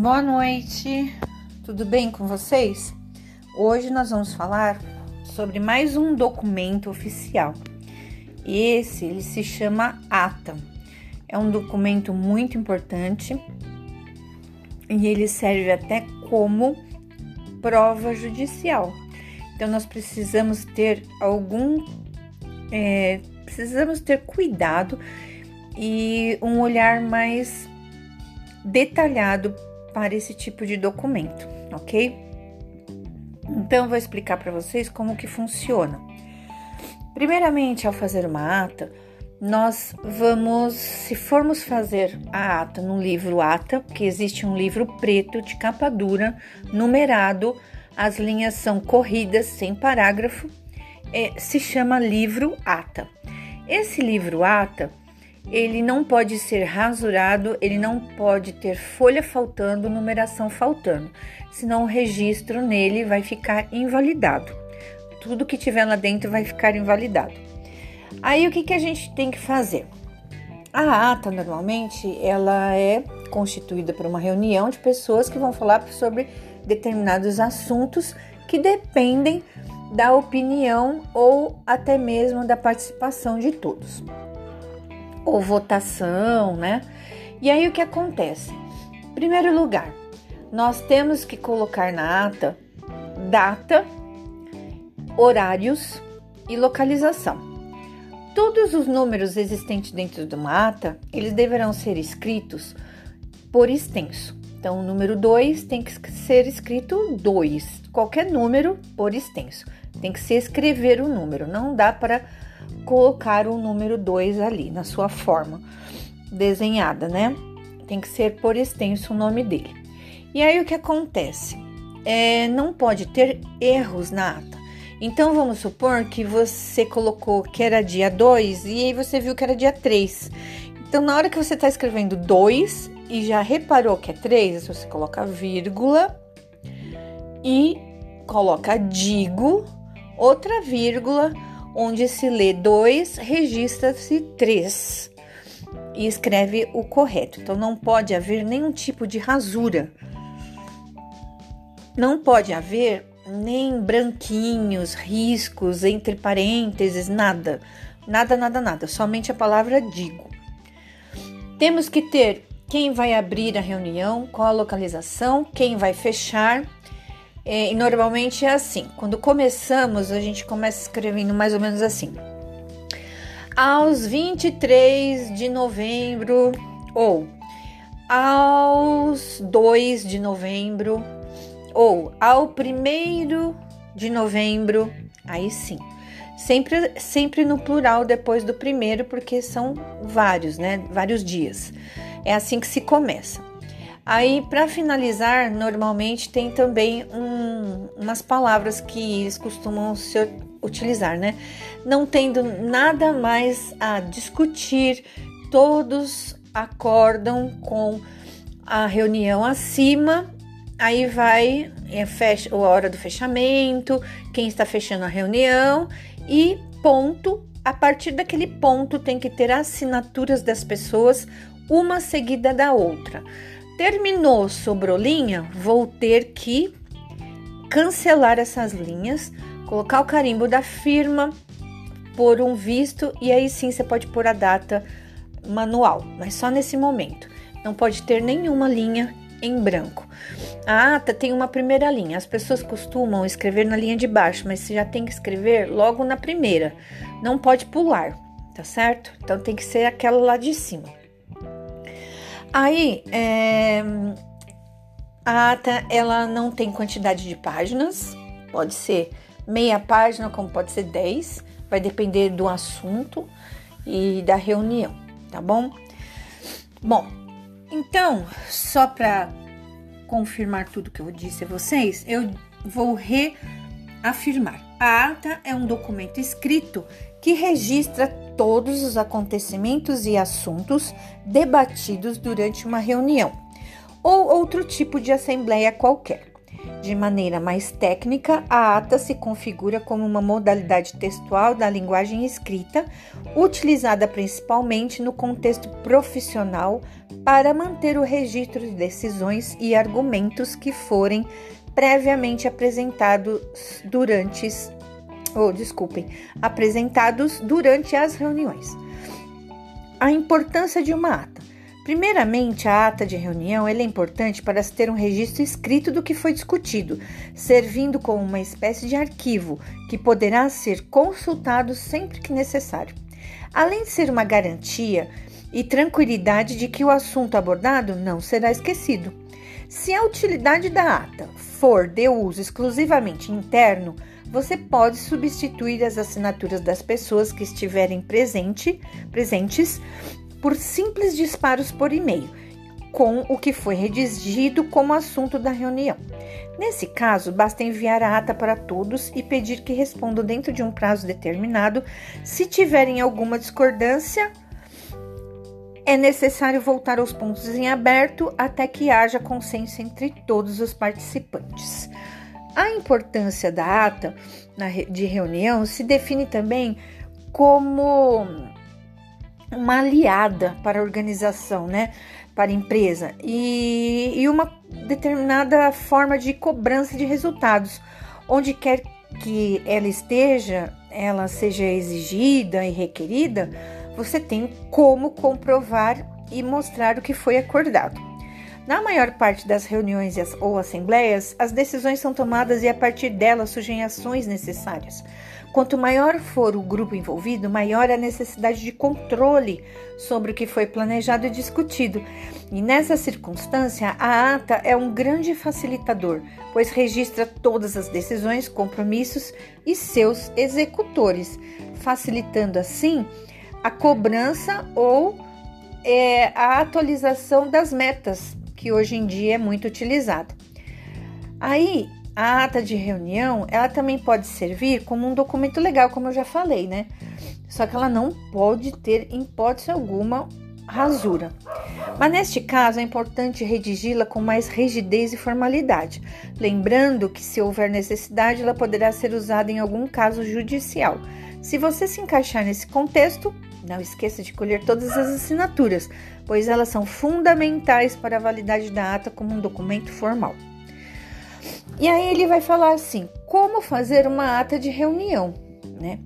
Boa noite, tudo bem com vocês? Hoje nós vamos falar sobre mais um documento oficial. Esse ele se chama ATA. É um documento muito importante e ele serve até como prova judicial. Então nós precisamos ter algum, é, precisamos ter cuidado e um olhar mais detalhado para esse tipo de documento, ok? Então, vou explicar para vocês como que funciona. Primeiramente, ao fazer uma ata, nós vamos, se formos fazer a ata no livro ata, que existe um livro preto de capa dura, numerado, as linhas são corridas sem parágrafo, é, se chama livro ata. Esse livro ata ele não pode ser rasurado, ele não pode ter folha faltando, numeração faltando, senão o registro nele vai ficar invalidado. Tudo que tiver lá dentro vai ficar invalidado. Aí o que, que a gente tem que fazer? A ata normalmente ela é constituída por uma reunião de pessoas que vão falar sobre determinados assuntos que dependem da opinião ou até mesmo da participação de todos ou votação, né? E aí o que acontece? Em primeiro lugar, nós temos que colocar na ata data, horários e localização. Todos os números existentes dentro de uma ata, eles deverão ser escritos por extenso. Então, o número 2 tem que ser escrito 2, qualquer número por extenso. Tem que se escrever o número, não dá para colocar o número 2 ali na sua forma desenhada, né? Tem que ser por extenso o nome dele. E aí o que acontece? É, não pode ter erros na ata. Então vamos supor que você colocou que era dia 2 e aí você viu que era dia 3. Então na hora que você está escrevendo 2 e já reparou que é 3, você coloca vírgula e coloca digo, outra vírgula onde se lê 2, registra-se 3 e escreve o correto. Então não pode haver nenhum tipo de rasura. Não pode haver nem branquinhos, riscos entre parênteses, nada. Nada, nada, nada. Somente a palavra digo. Temos que ter quem vai abrir a reunião, qual a localização, quem vai fechar e normalmente é assim: quando começamos, a gente começa escrevendo mais ou menos assim. Aos 23 de novembro, ou aos 2 de novembro, ou ao 1 de novembro, aí sim. Sempre, sempre no plural depois do primeiro, porque são vários, né? Vários dias. É assim que se começa. Aí, para finalizar, normalmente tem também um, umas palavras que eles costumam se utilizar, né? Não tendo nada mais a discutir, todos acordam com a reunião acima. Aí vai é, fecha, a hora do fechamento, quem está fechando a reunião e ponto. A partir daquele ponto tem que ter assinaturas das pessoas, uma seguida da outra. Terminou, sobrou linha, vou ter que cancelar essas linhas, colocar o carimbo da firma, pôr um visto e aí sim você pode pôr a data manual, mas só nesse momento. Não pode ter nenhuma linha em branco. A ata tem uma primeira linha. As pessoas costumam escrever na linha de baixo, mas você já tem que escrever logo na primeira. Não pode pular, tá certo? Então tem que ser aquela lá de cima. Aí, é, a ata ela não tem quantidade de páginas, pode ser meia página, como pode ser 10, vai depender do assunto e da reunião, tá bom? Bom, então, só para confirmar tudo que eu disse a vocês, eu vou reafirmar. A ata é um documento escrito que registra todos os acontecimentos e assuntos debatidos durante uma reunião ou outro tipo de assembleia qualquer. De maneira mais técnica, a ata se configura como uma modalidade textual da linguagem escrita, utilizada principalmente no contexto profissional para manter o registro de decisões e argumentos que forem previamente apresentados durante ou desculpem, apresentados durante as reuniões. A importância de uma ata. Primeiramente, a ata de reunião é importante para se ter um registro escrito do que foi discutido, servindo como uma espécie de arquivo que poderá ser consultado sempre que necessário. Além de ser uma garantia e tranquilidade de que o assunto abordado não será esquecido. Se a utilidade da ata for de uso exclusivamente interno, você pode substituir as assinaturas das pessoas que estiverem presente, presentes por simples disparos por e-mail, com o que foi redigido como assunto da reunião. Nesse caso, basta enviar a ata para todos e pedir que respondam dentro de um prazo determinado. Se tiverem alguma discordância, é necessário voltar aos pontos em aberto até que haja consenso entre todos os participantes. A importância da ata de reunião se define também como uma aliada para a organização, né? Para a empresa e, e uma determinada forma de cobrança de resultados, onde quer que ela esteja, ela seja exigida e requerida, você tem como comprovar e mostrar o que foi acordado. Na maior parte das reuniões ou assembleias, as decisões são tomadas e a partir delas surgem ações necessárias. Quanto maior for o grupo envolvido, maior a necessidade de controle sobre o que foi planejado e discutido. E nessa circunstância, a ata é um grande facilitador, pois registra todas as decisões, compromissos e seus executores, facilitando assim a cobrança ou é, a atualização das metas, que hoje em dia é muito utilizada. Aí, a ata de reunião, ela também pode servir como um documento legal, como eu já falei, né? Só que ela não pode ter, em hipótese alguma, rasura. Mas neste caso é importante redigi-la com mais rigidez e formalidade, lembrando que se houver necessidade, ela poderá ser usada em algum caso judicial. Se você se encaixar nesse contexto, não esqueça de colher todas as assinaturas, pois elas são fundamentais para a validade da ata como um documento formal. E aí ele vai falar assim: como fazer uma ata de reunião, né?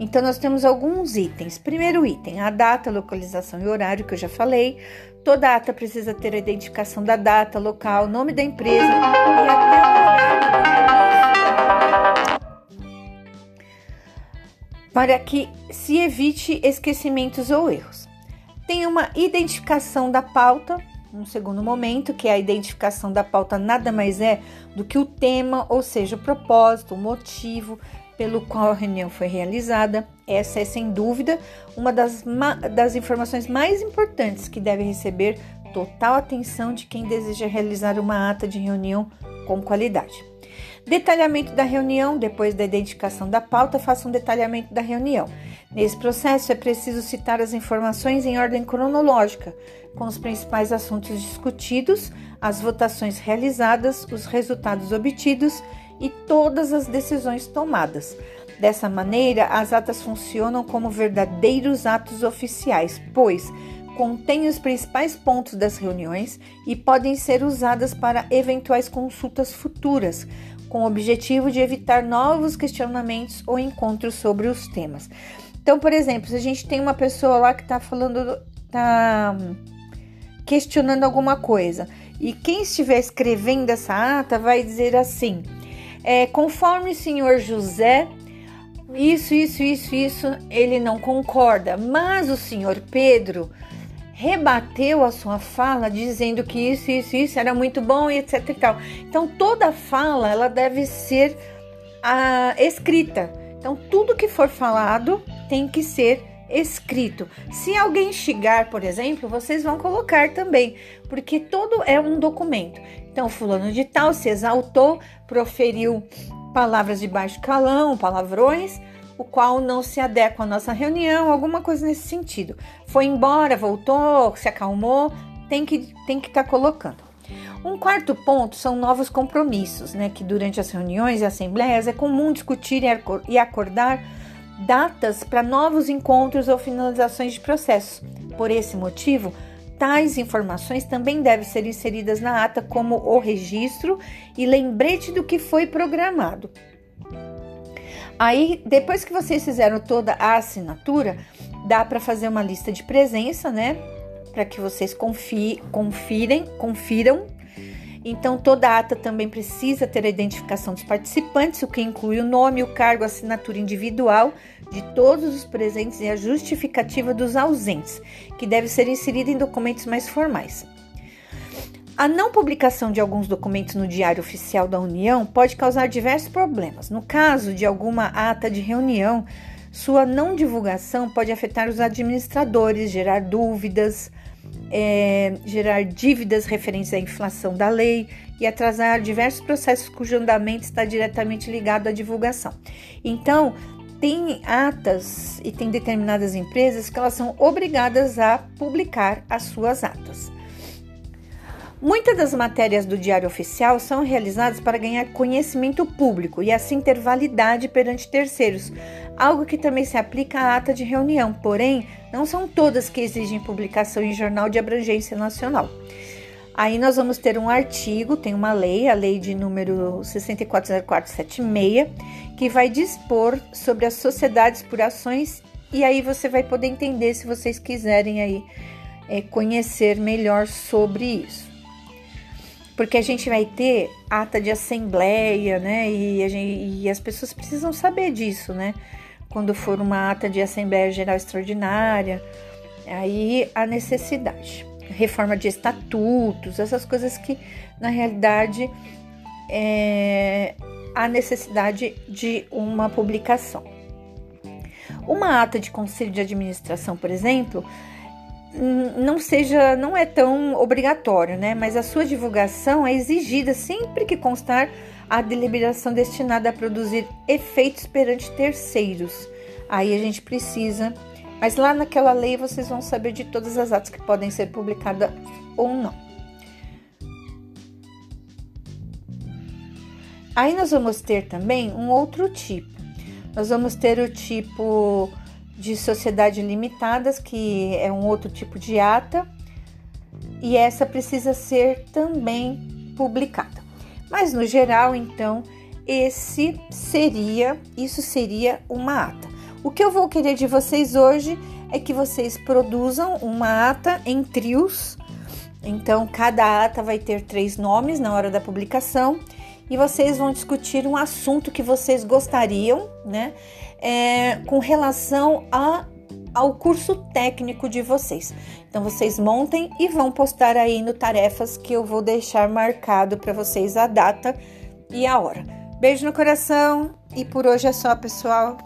Então nós temos alguns itens. Primeiro item, a data, localização e horário que eu já falei. Toda ata precisa ter a identificação da data, local, nome da empresa e até o para que se evite esquecimentos ou erros. Tem uma identificação da pauta, um segundo momento, que é a identificação da pauta nada mais é do que o tema, ou seja, o propósito, o motivo pelo qual a reunião foi realizada. Essa é, sem dúvida, uma das, das informações mais importantes que deve receber total atenção de quem deseja realizar uma ata de reunião com qualidade. Detalhamento da reunião, depois da identificação da pauta, faça um detalhamento da reunião. Nesse processo é preciso citar as informações em ordem cronológica, com os principais assuntos discutidos, as votações realizadas, os resultados obtidos e todas as decisões tomadas. Dessa maneira, as atas funcionam como verdadeiros atos oficiais, pois contêm os principais pontos das reuniões e podem ser usadas para eventuais consultas futuras, com o objetivo de evitar novos questionamentos ou encontros sobre os temas. Então, por exemplo, se a gente tem uma pessoa lá que está falando, está questionando alguma coisa, e quem estiver escrevendo essa ata vai dizer assim: é, conforme o senhor José, isso, isso, isso, isso, ele não concorda, mas o senhor Pedro rebateu a sua fala dizendo que isso, isso, isso era muito bom e etc e tal. Então toda fala ela deve ser ah, escrita. Então tudo que for falado tem que ser escrito. Se alguém chegar, por exemplo, vocês vão colocar também, porque todo é um documento. Então fulano de tal se exaltou, proferiu palavras de baixo calão, palavrões o qual não se adequa à nossa reunião, alguma coisa nesse sentido. Foi embora, voltou, se acalmou, tem que tem que estar tá colocando. Um quarto ponto são novos compromissos, né? Que durante as reuniões e assembleias é comum discutir e acordar datas para novos encontros ou finalizações de processos. Por esse motivo, tais informações também devem ser inseridas na ata como o registro e lembrete do que foi programado. Aí, depois que vocês fizeram toda a assinatura, dá para fazer uma lista de presença, né? Para que vocês confi confirem, confiram então, toda ata também precisa ter a identificação dos participantes, o que inclui o nome, o cargo, a assinatura individual de todos os presentes e a justificativa dos ausentes, que deve ser inserida em documentos mais formais. A não publicação de alguns documentos no Diário Oficial da União pode causar diversos problemas. No caso de alguma ata de reunião, sua não divulgação pode afetar os administradores, gerar dúvidas, é, gerar dívidas referentes à inflação da lei e atrasar diversos processos cujo andamento está diretamente ligado à divulgação. Então, tem atas e tem determinadas empresas que elas são obrigadas a publicar as suas atas. Muitas das matérias do Diário Oficial são realizadas para ganhar conhecimento público e assim ter validade perante terceiros, algo que também se aplica à ata de reunião, porém, não são todas que exigem publicação em jornal de abrangência nacional. Aí nós vamos ter um artigo, tem uma lei, a lei de número 640476, que vai dispor sobre as sociedades por ações e aí você vai poder entender se vocês quiserem aí é, conhecer melhor sobre isso porque a gente vai ter ata de assembleia, né? E, gente, e, as pessoas precisam saber disso, né? Quando for uma ata de Assembleia Geral Extraordinária, aí a necessidade. Reforma de estatutos, essas coisas que, na realidade, é a necessidade de uma publicação. Uma ata de conselho de administração, por exemplo, não seja, não é tão obrigatório, né? Mas a sua divulgação é exigida sempre que constar a deliberação destinada a produzir efeitos perante terceiros. Aí a gente precisa, mas lá naquela lei vocês vão saber de todas as atas que podem ser publicadas ou não. Aí nós vamos ter também um outro tipo. Nós vamos ter o tipo de sociedade limitadas, que é um outro tipo de ata, e essa precisa ser também publicada. Mas no geral, então, esse seria, isso seria uma ata. O que eu vou querer de vocês hoje é que vocês produzam uma ata em trios. Então, cada ata vai ter três nomes na hora da publicação e vocês vão discutir um assunto que vocês gostariam, né? é, com relação a, ao curso técnico de vocês. Então vocês montem e vão postar aí no tarefas que eu vou deixar marcado para vocês a data e a hora. Beijo no coração e por hoje é só, pessoal.